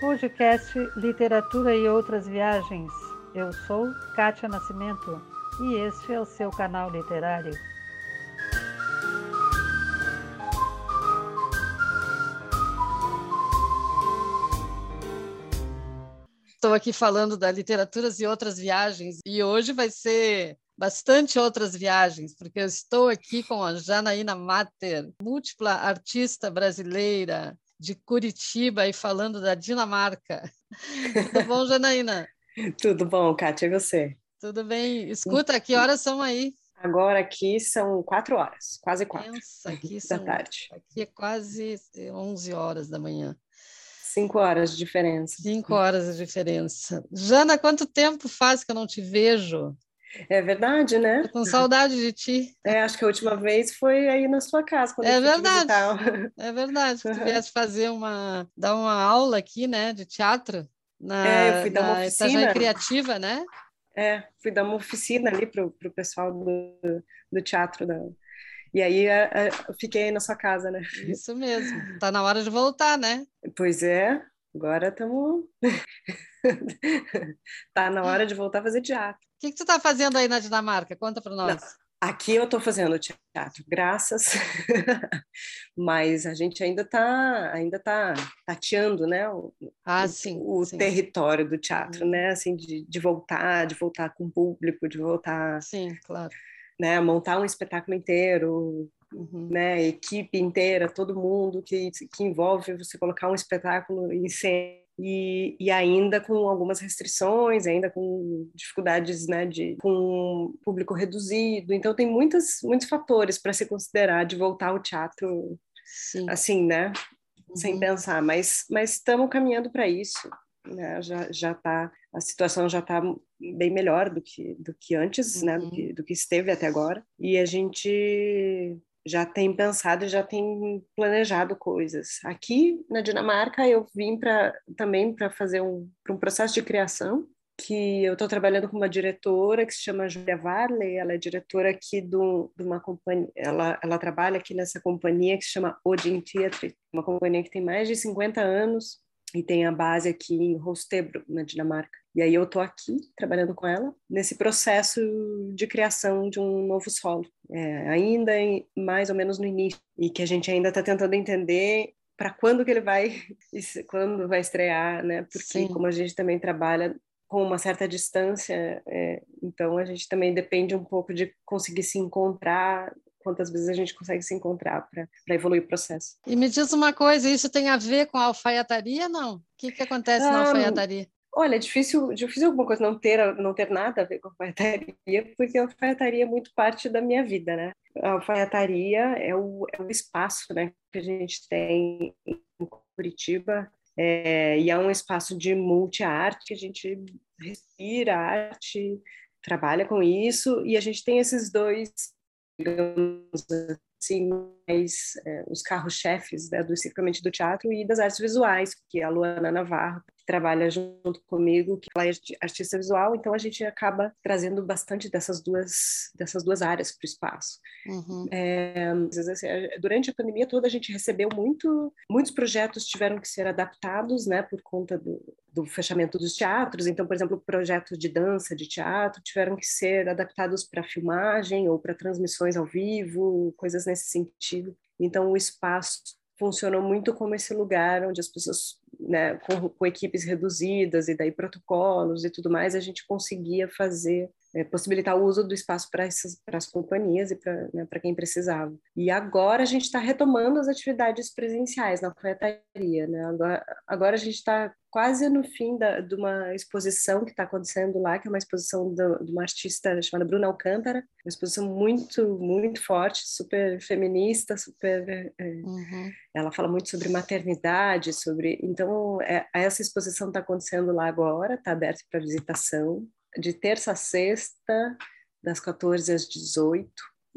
Podcast Literatura e Outras Viagens. Eu sou Kátia Nascimento e este é o seu canal literário. Estou aqui falando da Literaturas e Outras Viagens e hoje vai ser bastante outras viagens, porque eu estou aqui com a Janaína Mater, múltipla artista brasileira de Curitiba e falando da Dinamarca. Tudo bom, Janaína? Tudo bom, Kátia, e você? Tudo bem. Escuta, que horas são aí? Agora aqui são quatro horas, quase quatro Pensa, aqui da são, tarde. Aqui é quase 11 horas da manhã. Cinco horas de diferença. Cinco horas de diferença. Jana, quanto tempo faz que eu não te vejo? É verdade, né? Tô com saudade de ti. É, acho que a última vez foi aí na sua casa. Quando é verdade. É verdade. Tu viesse fazer uma, dar uma aula aqui, né, de teatro na, é, eu fui dar uma oficina. criativa, né? É, fui dar uma oficina ali pro, pro pessoal do, do teatro da, e aí eu fiquei na sua casa, né? Isso mesmo. Tá na hora de voltar, né? Pois é. Agora estamos. tá na hora de voltar a fazer teatro. O que, que tu está fazendo aí na Dinamarca? Conta para nós. Não, aqui eu estou fazendo teatro, graças, mas a gente ainda está ainda tá tateando, né? O, ah, sim, o sim. território do teatro, né? Assim, de, de voltar, de voltar com o público, de voltar. Sim, claro né, montar um espetáculo inteiro, uhum. né, equipe inteira, todo mundo que, que envolve você colocar um espetáculo em cena e, e, ainda com algumas restrições, ainda com dificuldades, né, de com público reduzido. Então tem muitas muitos fatores para se considerar de voltar ao teatro, Sim. assim, né, uhum. sem pensar. Mas mas estamos caminhando para isso. Né? Já já tá a situação já está bem melhor do que do que antes, uhum. né? Do uhum. que, do que esteve até agora. E a gente já tem pensado, já tem planejado coisas. Aqui na Dinamarca eu vim para também para fazer um, um processo de criação que eu estou trabalhando com uma diretora que se chama Julia Varley, ela é diretora aqui do, de uma companhia, ela, ela trabalha aqui nessa companhia que se chama Odin Theatre, uma companhia que tem mais de 50 anos e tem a base aqui em Holstebro, na Dinamarca. E aí eu estou aqui trabalhando com ela nesse processo de criação de um novo solo, é, ainda em, mais ou menos no início, e que a gente ainda está tentando entender para quando que ele vai, quando vai estrear, né? Porque Sim. como a gente também trabalha com uma certa distância, é, então a gente também depende um pouco de conseguir se encontrar quantas vezes a gente consegue se encontrar para evoluir o processo. E me diz uma coisa, isso tem a ver com a alfaiataria, não? O que, que acontece na alfaiataria? Olha, é difícil, difícil alguma coisa não ter, não ter nada a ver com a alfaiataria, porque a alfaiataria é muito parte da minha vida, né? A alfaiataria é o, é o espaço né, que a gente tem em Curitiba, é, e é um espaço de multi-arte que a gente respira arte, trabalha com isso, e a gente tem esses dois digamos assim, mais é, os carros-chefes né, do circuito do teatro e das artes visuais, que é a Luana Navarro, trabalha junto comigo, que ela é artista visual, então a gente acaba trazendo bastante dessas duas dessas duas áreas para o espaço. Uhum. É, assim, durante a pandemia toda a gente recebeu muito, muitos projetos tiveram que ser adaptados, né, por conta do, do fechamento dos teatros. Então, por exemplo, projetos de dança, de teatro tiveram que ser adaptados para filmagem ou para transmissões ao vivo, coisas nesse sentido. Então, o espaço funcionou muito como esse lugar onde as pessoas né, com, com, equipes reduzidas e daí protocolos e tudo mais, a gente conseguia fazer, é, possibilitar o uso do espaço para as companhias e para né, quem precisava. E agora a gente está retomando as atividades presenciais na alfaiataria. Né? Agora, agora a gente está quase no fim da, de uma exposição que está acontecendo lá, que é uma exposição do, de uma artista chamada Bruna Alcântara, uma exposição muito, muito forte, super feminista, super... É, uhum. Ela fala muito sobre maternidade, sobre... Então, é, essa exposição está acontecendo lá agora, está aberta para visitação, de terça a sexta, das 14 às 18,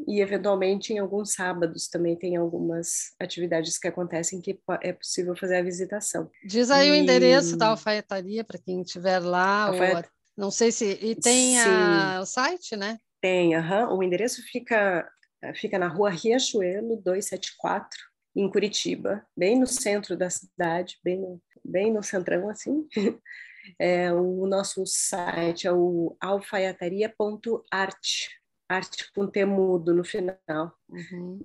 e eventualmente em alguns sábados também tem algumas atividades que acontecem que é possível fazer a visitação. Diz aí e... o endereço da alfaiataria para quem estiver lá. Alfaiat... Ou... Não sei se. E tem a... o site, né? Tem, uhum. o endereço fica, fica na rua Riachuelo 274, em Curitiba, bem no centro da cidade, bem no, bem no centrão assim. É, o nosso site é o alfaiataria.art, arte com temudo no final. Uhum.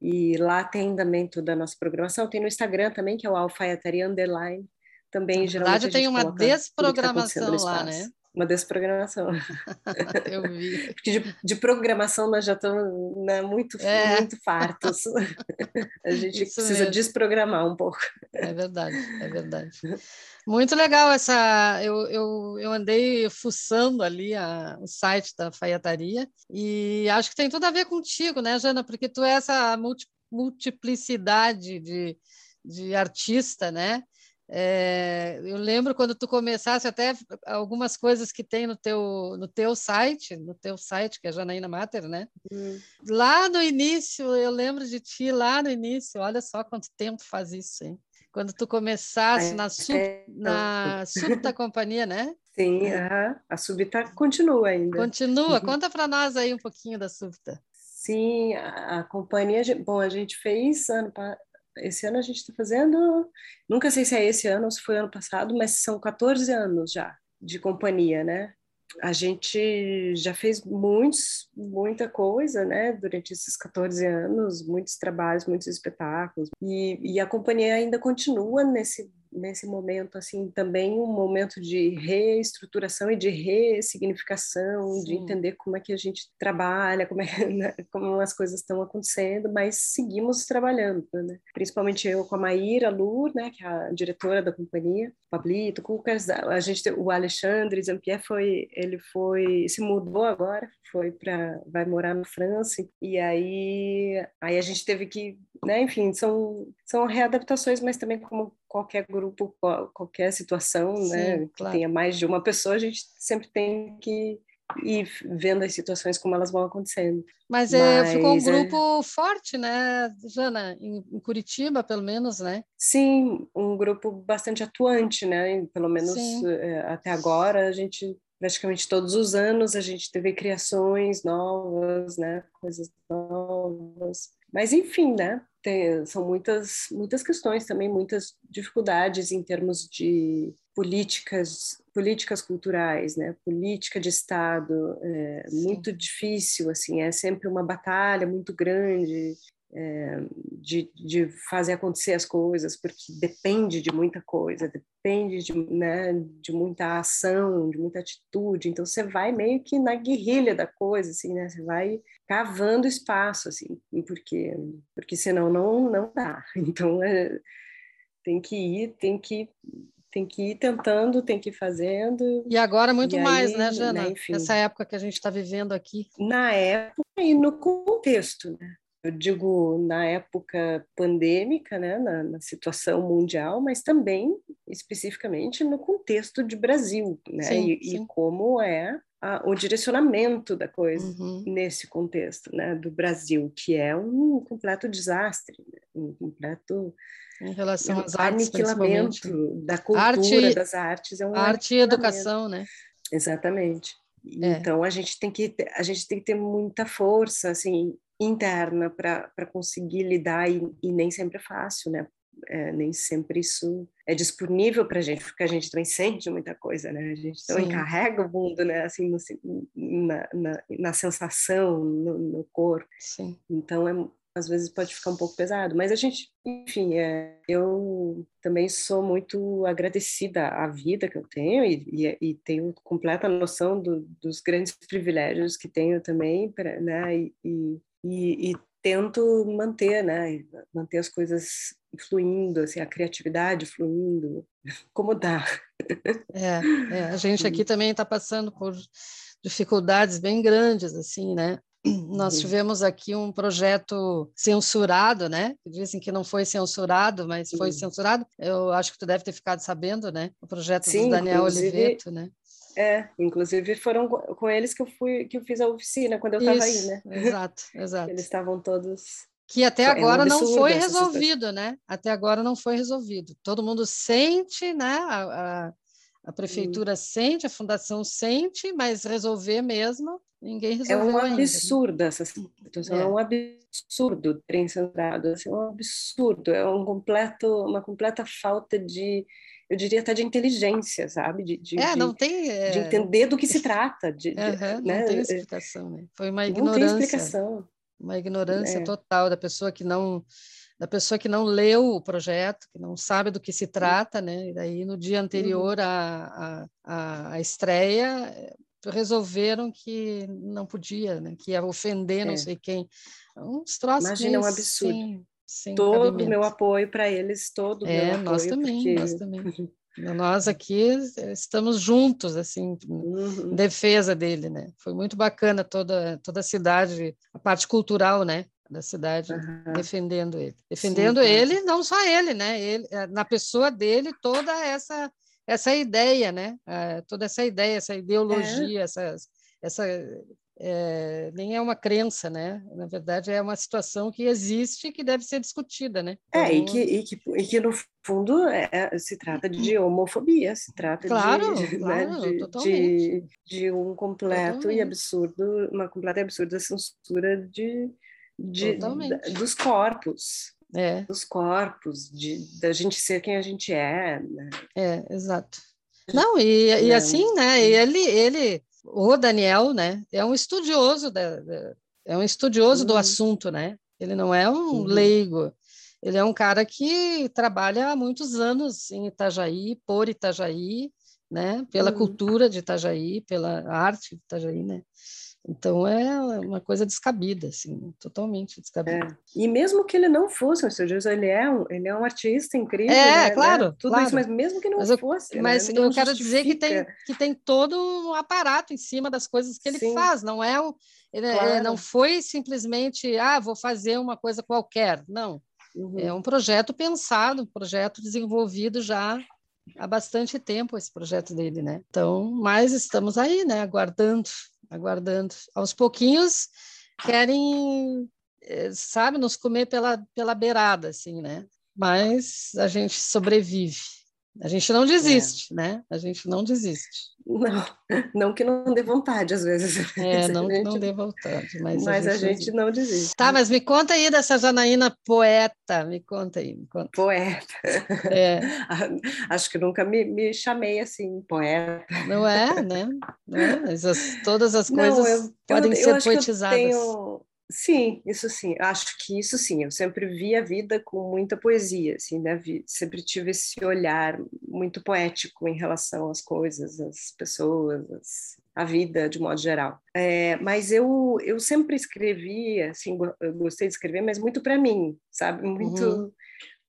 E lá tem também toda a nossa programação. Tem no Instagram também, que é o alfaiataria underline. Também, Na verdade, tem uma tá desprogramação tá lá, né? Uma desprogramação. Eu vi. Porque de, de, programação nós já estamos né, muito, é. muito fartos. A gente Isso precisa mesmo. desprogramar um pouco. É verdade, é verdade. Muito legal essa. Eu, eu, eu andei fuçando ali a, o site da Faiataria e acho que tem tudo a ver contigo, né, Jana? Porque tu é essa multi, multiplicidade de, de artista, né? É, eu lembro quando tu começasse até algumas coisas que tem no teu no teu site, no teu site que é Janaína Mater, né? Hum. Lá no início, eu lembro de ti lá no início. Olha só quanto tempo faz isso, hein? Quando tu começasse é, na sub, é, na subta companhia, né? Sim, a subta continua ainda. Continua. Uhum. Conta para nós aí um pouquinho da subta. Sim, a, a companhia, bom, a gente fez ano esse ano a gente está fazendo, nunca sei se é esse ano ou se foi ano passado, mas são 14 anos já de companhia, né? A gente já fez muitos, muita coisa, né, durante esses 14 anos, muitos trabalhos, muitos espetáculos, e, e a companhia ainda continua nesse nesse momento assim também um momento de reestruturação e de ressignificação, Sim. de entender como é que a gente trabalha, como é né, como as coisas estão acontecendo, mas seguimos trabalhando, né? Principalmente eu com a Maíra Lur, né, que é a diretora da companhia, Pablito, Cucas, a gente o Alexandre Zampier foi ele foi se mudou agora, foi para vai morar na França e aí aí a gente teve que, né, enfim, são são readaptações, mas também como qualquer grupo, qualquer situação, Sim, né, que tenha mais de uma pessoa, a gente sempre tem que ir vendo as situações como elas vão acontecendo. Mas, é, Mas ficou um é grupo é... forte, né, Jana, em, em, Curitiba, pelo menos, né? Sim, um grupo bastante atuante, né? Pelo menos é, até agora a gente praticamente todos os anos a gente teve criações novas, né? Coisas novas. Mas enfim, né? Tem, são muitas, muitas questões também, muitas dificuldades em termos de políticas, políticas culturais, né? Política de Estado, é muito difícil, assim, é sempre uma batalha muito grande é, de, de fazer acontecer as coisas, porque depende de muita coisa, depende de, né, de muita ação, de muita atitude. Então você vai meio que na guerrilha da coisa, assim, né? Você vai cavando espaço, assim, porque porque senão não não dá. Então é, tem que ir, tem que tem que ir tentando, tem que ir fazendo. E agora muito e mais, aí, né, Jana? Né, Essa época que a gente está vivendo aqui. Na época e no contexto, né? Eu digo na época pandêmica, né, na, na, situação mundial, mas também especificamente no contexto de Brasil, né, sim, e, sim. e, como é a, o direcionamento da coisa uhum. nesse contexto, né, do Brasil, que é um completo desastre, né, um completo em relação às artes, aniquilamento da cultura, arte, das artes, é um arte e educação, né? Exatamente. É. Então a gente tem que a gente tem que ter muita força assim interna para conseguir lidar e, e, nem sempre é fácil, né? É, nem sempre isso é disponível para a gente, porque a gente também sente muita coisa, né? A gente também carrega o mundo, né? Assim, no, na, na, na, sensação, no, no corpo. Sim. Então, é, às vezes pode ficar um pouco pesado, mas a gente, enfim, é, eu também sou muito agradecida à vida que eu tenho e, e, e tenho completa noção do, dos grandes privilégios que tenho também, pra, né? E, e, tento manter, né, manter as coisas fluindo, assim, a criatividade fluindo, como dá. É, é a gente aqui também está passando por dificuldades bem grandes, assim, né? Nós uhum. tivemos aqui um projeto censurado, né? Dizem que não foi censurado, mas foi censurado. Eu acho que tu deve ter ficado sabendo, né? O projeto Sim, do Daniel Oliveto, né? É, inclusive foram com eles que eu fui que eu fiz a oficina quando eu estava aí, né? Exato, exato. Eles estavam todos que até agora é um não foi resolvido, né? Até agora não foi resolvido. Todo mundo sente, né? A, a, a prefeitura hum. sente, a fundação sente, mas resolver mesmo ninguém resolveu. É um ainda, absurdo né? essa situação, é. é um absurdo ter censurado, assim, é um absurdo, é um completo, uma completa falta de eu diria até de inteligência, sabe? De, de é, de, não tem. É... De entender do que se trata. De, uhum, né? Não tem explicação, né? Foi uma ignorância. Não tem explicação. Uma ignorância é. total da pessoa que não da pessoa que não leu o projeto, que não sabe do que se trata, né? E daí no dia anterior uhum. à, à, à estreia resolveram que não podia, né? Que ia ofender não é. sei quem. Uns troços Imagina, um absurdo. Sim, sem todo o meu apoio para eles, todo o é, meu nós apoio. Também, porque... Nós também, Nós aqui estamos juntos, assim, uhum. em defesa dele, né? Foi muito bacana toda, toda a cidade, a parte cultural, né? Da cidade uhum. defendendo ele. Defendendo Sim, ele, não só ele, né? Ele, eh, na pessoa dele, toda essa essa ideia, né? Uh, toda essa ideia, essa ideologia, é. essa, essa é, nem é uma crença, né? Na verdade, é uma situação que existe e que deve ser discutida, né? Então... É, e então que, e, que, e que no fundo é, é, se trata de homofobia, se trata claro, de, claro, né, de, de, de, um completo totalmente. e absurdo, uma completa e absurda censura de, de, dos corpos. É. Dos corpos, de, da gente ser quem a gente é. Né? É, exato. Não, e, e assim, né? Ele, ele o Daniel, né, é um estudioso da, da é um estudioso uhum. do assunto, né? Ele não é um uhum. leigo. Ele é um cara que trabalha há muitos anos em Itajaí, por Itajaí, né? Pela uhum. cultura de Itajaí, pela arte de Itajaí, né? Então é uma coisa descabida, assim, totalmente descabida. É. E mesmo que ele não fosse um estudioso, ele é um, ele é um artista incrível. É, né? claro. Né? Tudo claro. isso, mas mesmo que não mas eu, fosse. Mas né? eu quero justifica. dizer que tem, que tem todo um aparato em cima das coisas que ele Sim. faz, não é um. Ele, claro. ele, não foi simplesmente, ah, vou fazer uma coisa qualquer. Não. Uhum. É um projeto pensado, um projeto desenvolvido já há bastante tempo esse projeto dele, né? Então, mas estamos aí, né, aguardando aguardando. Aos pouquinhos querem, eh, sabe, nos comer pela, pela beirada, assim, né? Mas a gente sobrevive. A gente não desiste, é. né? A gente não desiste. Não, não que não dê vontade, às vezes. É, não que não dê vontade, mas, mas a gente, a gente não desiste. Tá, mas me conta aí dessa Janaína poeta, me conta aí. Me conta. Poeta. É. Acho que nunca me, me chamei assim, poeta. Não é, né? Não é, as, todas as coisas não, eu, podem eu, ser eu poetizadas. Tenho Sim, isso sim. Acho que isso sim. Eu sempre vi a vida com muita poesia, assim, né? Sempre tive esse olhar muito poético em relação às coisas, às pessoas, às, à vida de modo geral. É, mas eu eu sempre escrevi, assim, eu gostei de escrever, mas muito para mim, sabe? Muito uhum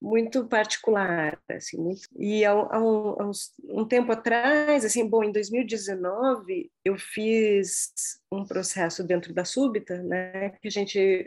muito particular, assim, muito... E há, há, um, há um, tempo atrás, assim, bom, em 2019 eu fiz um processo dentro da Súbita, né, que a gente,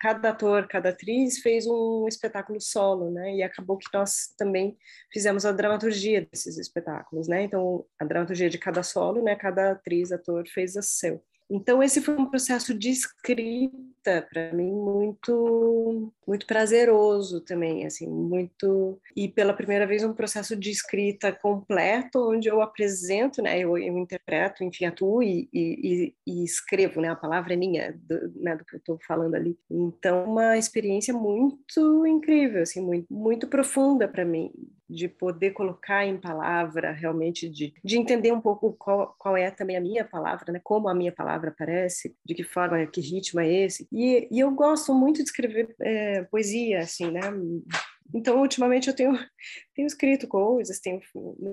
cada ator, cada atriz fez um espetáculo solo, né, e acabou que nós também fizemos a dramaturgia desses espetáculos, né, então a dramaturgia de cada solo, né, cada atriz, ator fez a seu. Então esse foi um processo de escrita para mim muito muito prazeroso também, assim, muito e pela primeira vez um processo de escrita completo onde eu apresento, né, eu, eu interpreto, enfim, atuo e, e, e, escrevo, né, a palavra é minha, do, né, do que eu estou falando ali. Então uma experiência muito incrível, assim, muito muito profunda para mim de poder colocar em palavra realmente de, de entender um pouco qual, qual é também a minha palavra, né, como a minha palavra aparece, de que forma, que ritmo é esse. E, e eu gosto muito de escrever é, poesia, assim, né? Então, ultimamente eu tenho, tenho escrito coisas, tenho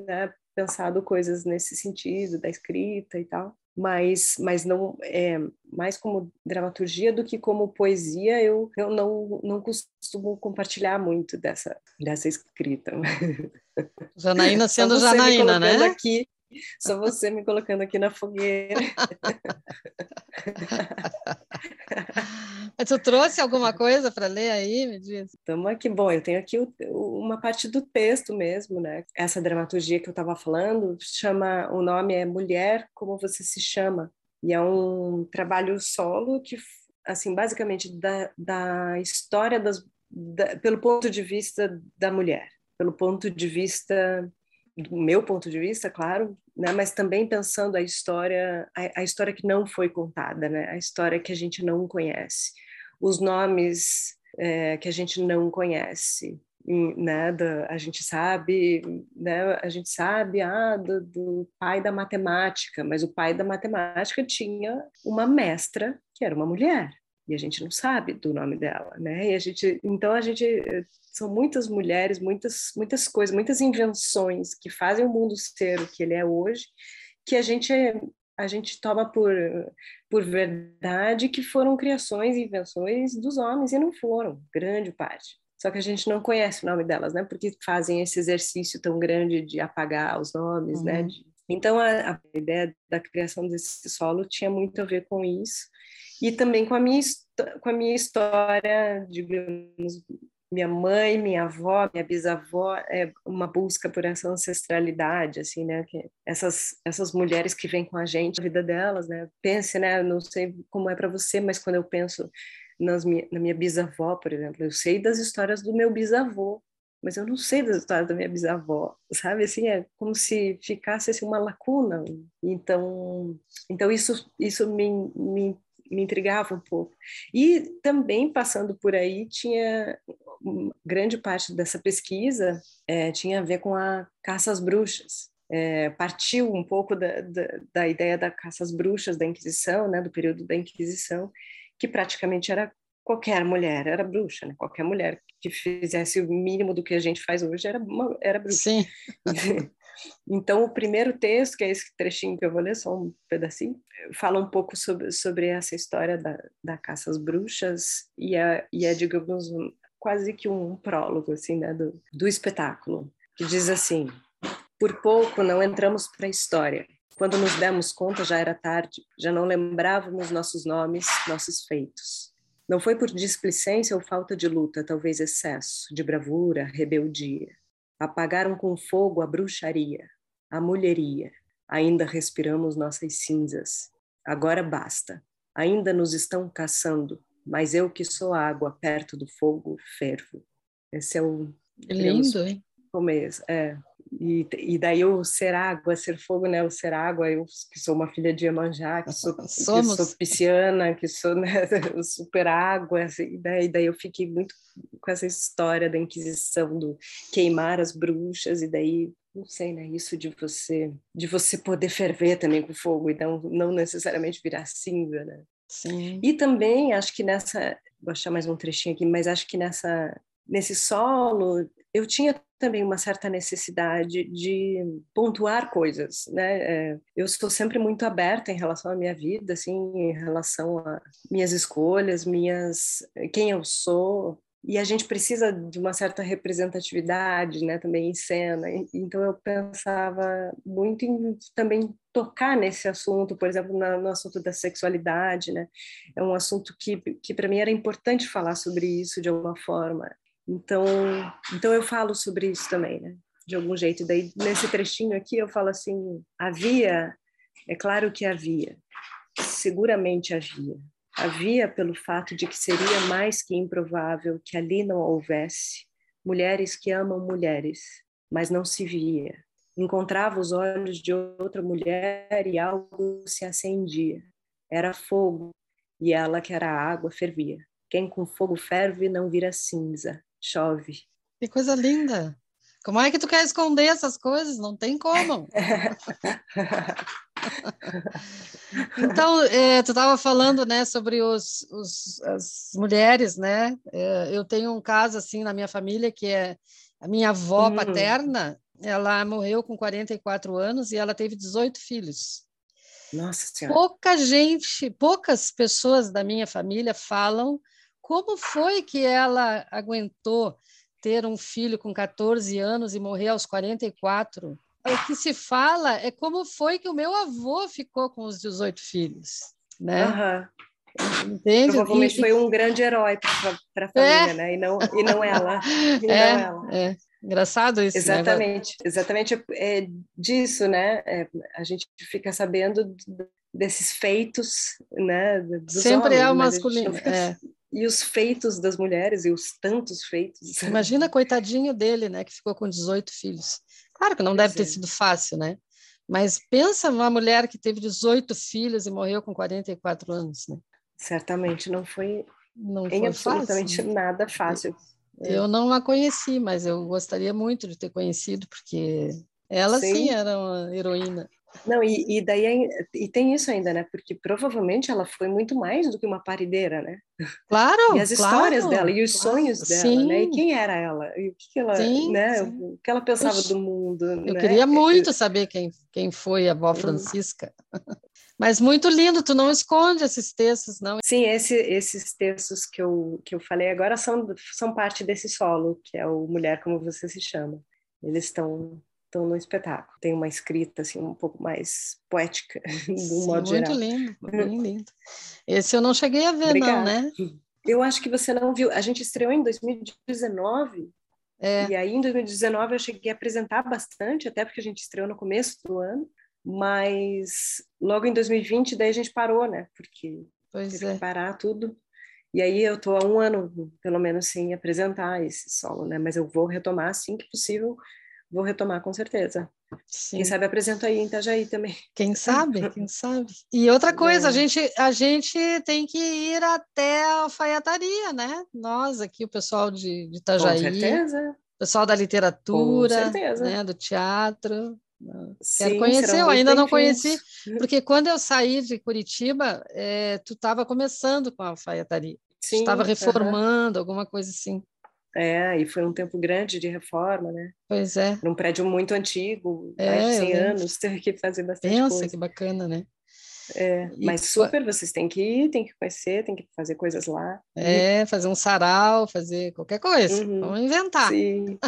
né, pensado coisas nesse sentido, da escrita e tal, mas, mas não é mais como dramaturgia do que como poesia, eu, eu não, não costumo compartilhar muito dessa, dessa escrita. Janaína sendo Janaína, né? Aqui só você me colocando aqui na fogueira. Tu trouxe alguma coisa para ler aí, me diz? Estamos aqui. Bom, eu tenho aqui o, uma parte do texto mesmo, né? Essa dramaturgia que eu estava falando chama, o nome é Mulher como você se chama e é um trabalho solo que, assim, basicamente da, da história das, da, pelo ponto de vista da mulher, pelo ponto de vista do meu ponto de vista, claro, né, mas também pensando a história, a, a, história que não foi contada, né, a história que a gente não conhece, os nomes é, que a gente não conhece, né, a gente sabe, né, a gente sabe ah, do, do, pai da matemática, mas o pai da matemática tinha uma mestra que era uma mulher e a gente não sabe do nome dela, né? E a gente, então a gente são muitas mulheres, muitas muitas coisas, muitas invenções que fazem o mundo ser o que ele é hoje, que a gente a gente toma por por verdade que foram criações e invenções dos homens e não foram, grande parte só que a gente não conhece o nome delas, né? Porque fazem esse exercício tão grande de apagar os nomes, né? uhum. né? Então a, a, ideia da criação desse solo tinha muito a ver com isso e também com a minha com a minha história, digamos, minha mãe, minha avó, minha bisavó, é uma busca por essa ancestralidade, assim, né? Que essas essas mulheres que vêm com a gente, a vida delas, né? Pense, né? Não sei como é para você, mas quando eu penso nas minha, na minha bisavó, por exemplo. Eu sei das histórias do meu bisavô, mas eu não sei das histórias da minha bisavó, sabe? Assim, é como se ficasse assim, uma lacuna. Então, então isso, isso me, me, me intrigava um pouco. E também, passando por aí, tinha grande parte dessa pesquisa é, tinha a ver com a caça às bruxas. É, partiu um pouco da, da, da, ideia da caça às bruxas da Inquisição, né, do período da Inquisição, que praticamente era qualquer mulher, era bruxa, né? Qualquer mulher que fizesse o mínimo do que a gente faz hoje era, uma, era bruxa. Sim. então, o primeiro texto, que é esse trechinho que eu vou ler, só um pedacinho, fala um pouco sobre, sobre essa história da, da caça às bruxas e é, e é digamos, um, quase que um prólogo, assim, né, do, do espetáculo, que diz assim, por pouco não entramos para a história, quando nos demos conta, já era tarde, já não lembrávamos nossos nomes, nossos feitos. Não foi por displicência ou falta de luta, talvez excesso de bravura, rebeldia. Apagaram com fogo a bruxaria, a mulheria. Ainda respiramos nossas cinzas. Agora basta. Ainda nos estão caçando, mas eu que sou água perto do fogo fervo. Esse é o lindo, hein? Começo, é. E, e daí o ser água, ser fogo, né? O ser água, eu que sou uma filha de Iemanjá, que sou, que sou pisciana, que sou né, super água, assim, daí, daí eu fiquei muito com essa história da Inquisição, do queimar as bruxas, e daí não sei, né? Isso de você, de você poder ferver também com fogo e não, não necessariamente virar cinza, né? Sim. E também acho que nessa, vou achar mais um trechinho aqui, mas acho que nessa nesse solo eu tinha também uma certa necessidade de pontuar coisas, né? É, eu sou sempre muito aberta em relação à minha vida, assim, em relação a minhas escolhas, minhas quem eu sou, e a gente precisa de uma certa representatividade, né, também em cena. Então eu pensava muito em também tocar nesse assunto, por exemplo, no assunto da sexualidade, né? É um assunto que que para mim era importante falar sobre isso de alguma forma. Então, então eu falo sobre isso também, né? De algum jeito. Daí nesse trechinho aqui eu falo assim: havia, é claro que havia, seguramente havia. Havia pelo fato de que seria mais que improvável que ali não houvesse mulheres que amam mulheres, mas não se via. Encontrava os olhos de outra mulher e algo se acendia. Era fogo e ela que era água fervia. Quem com fogo ferve não vira cinza chove. Que coisa linda! Como é que tu quer esconder essas coisas? Não tem como. então, é, tu estava falando, né, sobre os, os, as mulheres, né? É, eu tenho um caso assim na minha família que é a minha avó uhum. paterna. Ela morreu com 44 anos e ela teve 18 filhos. Nossa Senhora. Pouca gente, poucas pessoas da minha família falam como foi que ela aguentou ter um filho com 14 anos e morrer aos 44? O que se fala é como foi que o meu avô ficou com os 18 filhos, né? Uhum. Entende? Provavelmente e, foi um grande herói para a família, é. né? E não, e não ela. E é, não ela. É. Engraçado isso. Né, exatamente, né? exatamente é disso, né? É, a gente fica sabendo desses feitos, né? Sempre homens, é o masculino. Fica... É e os feitos das mulheres e os tantos feitos. Imagina coitadinho dele, né, que ficou com 18 filhos. Claro que não deve ter é. sido fácil, né? Mas pensa numa mulher que teve 18 filhos e morreu com 44 anos, né? Certamente não foi não em foi absolutamente fácil. nada fácil. Eu não a conheci, mas eu gostaria muito de ter conhecido, porque ela sim, sim era uma heroína. Não, e, e daí é e tem isso ainda, né? Porque provavelmente ela foi muito mais do que uma parideira, né? Claro. E as claro, histórias dela e os claro. sonhos dela, sim. né? E quem era ela? E o que, que ela, sim, né? Sim. O que ela pensava Puxa, do mundo? Eu né? queria muito saber quem, quem foi a avó Francisca. Mas muito lindo, tu não esconde esses textos, não? Sim, esse, esses textos que eu, que eu falei agora são, são parte desse solo, que é o Mulher Como Você Se Chama. Eles estão estão no espetáculo. Tem uma escrita assim um pouco mais poética, do Sim, modo muito geral. lindo, bem lindo. Esse eu não cheguei a ver, Obrigada. não, né? Eu acho que você não viu. A gente estreou em 2019. É. E aí, em 2019, eu cheguei a apresentar bastante, até porque a gente estreou no começo do ano. Mas logo em 2020, daí a gente parou, né? Porque pois teve é. que parar tudo. E aí eu tô há um ano, pelo menos, sem apresentar esse solo, né? Mas eu vou retomar assim que possível vou retomar com certeza. Sim. Quem sabe apresento aí em Itajaí também. Quem sabe, quem sabe. E outra coisa, é. a, gente, a gente tem que ir até a alfaiataria, né? Nós aqui, o pessoal de, de Itajaí. Com certeza. O pessoal da literatura, com certeza. Né, do teatro. Sim, Quero conhecer, eu ainda não conheci, porque quando eu saí de Curitiba, é, tu estava começando com a alfaiataria. Sim, estava reformando, uh -huh. alguma coisa assim. É, e foi um tempo grande de reforma, né? Pois é. Num prédio muito antigo, é, mais de 100 anos, teve que fazer bastante Pensa, coisa. que bacana, né? É, e, mas super, vocês têm que ir, têm que conhecer, têm que fazer coisas lá. É, fazer um sarau, fazer qualquer coisa. Uhum. Vamos inventar. Sim. Uhum.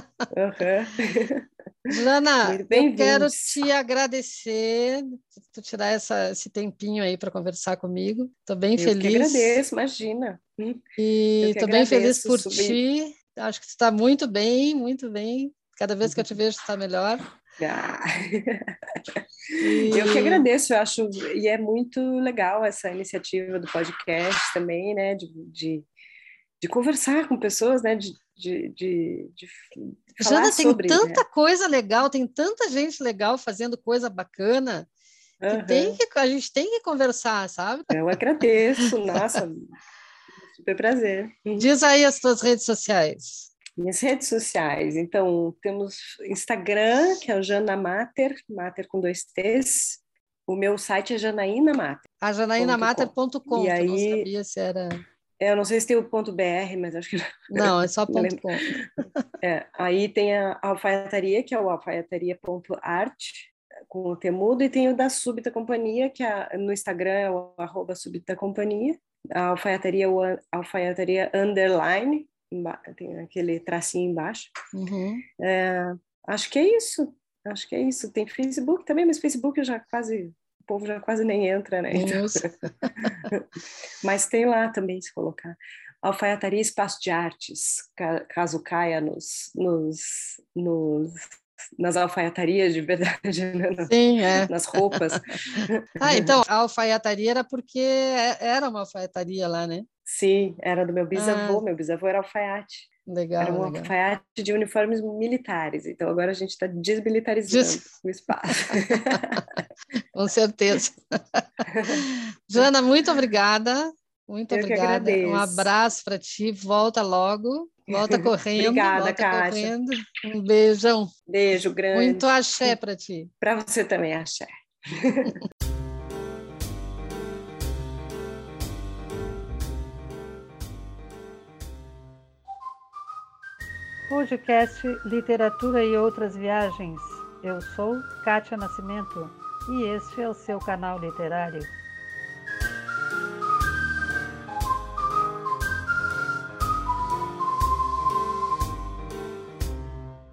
Jana, eu quero te agradecer por tirar essa, esse tempinho aí para conversar comigo. Estou bem eu feliz. Eu que agradeço, imagina. E estou bem feliz por subir. ti. Acho que está muito bem, muito bem. Cada vez que eu te vejo, tu está melhor. Ah. E... Eu que agradeço, eu acho, e é muito legal essa iniciativa do podcast também, né, de, de, de conversar com pessoas, né, de, de, de, de Jana, tem sobre, tanta né? coisa legal, tem tanta gente legal fazendo coisa bacana, que, Uhum. tem que a gente tem que conversar, sabe? Eu agradeço, nossa, super prazer. Diz aí as tuas redes sociais. Minhas redes sociais, então temos Instagram, que é o Jana Mater, Mater com dois T's. O meu site é Janaína Mater. A janaínamater.com, E aí- não sabia se era... É, Eu não sei se tem o ponto .br, mas acho que não. Não, é só ponto. .com. É, aí tem a alfaiataria, que é o alfaiataria.art, com o temudo, e tem o da Súbita Companhia, que é, no Instagram é o arroba Súbita Companhia. A alfaiataria, an- alfaiataria underline, tem aquele tracinho embaixo. Uhum. É, acho que é isso. Acho que é isso. Tem Facebook também, mas Facebook já quase. O povo já quase nem entra, né? Então, mas tem lá também, se colocar. Alfaiataria Espaço de Artes, ca- caso caia nos, nos, nos, nas alfaiatarias de verdade, né? nas, Sim, é. nas roupas. Ah, então, a alfaiataria era porque é- era uma alfaiataria lá, né? Sim, era do meu bisavô. Ah. Meu bisavô era alfaiate. Legal, Era um legal. alfaiate de uniformes militares. Então agora a gente está desmilitarizando Des- o espaço. Com certeza. Jana, muito obrigada. Muito Eu obrigada. Um abraço para ti. Volta logo. Volta correndo. Obrigada, volta Kátia. correndo. Um beijão. Beijo grande. Muito axé para ti. Para você também, Axé. Podcast Literatura e Outras Viagens. Eu sou Kátia Nascimento e este é o seu canal literário.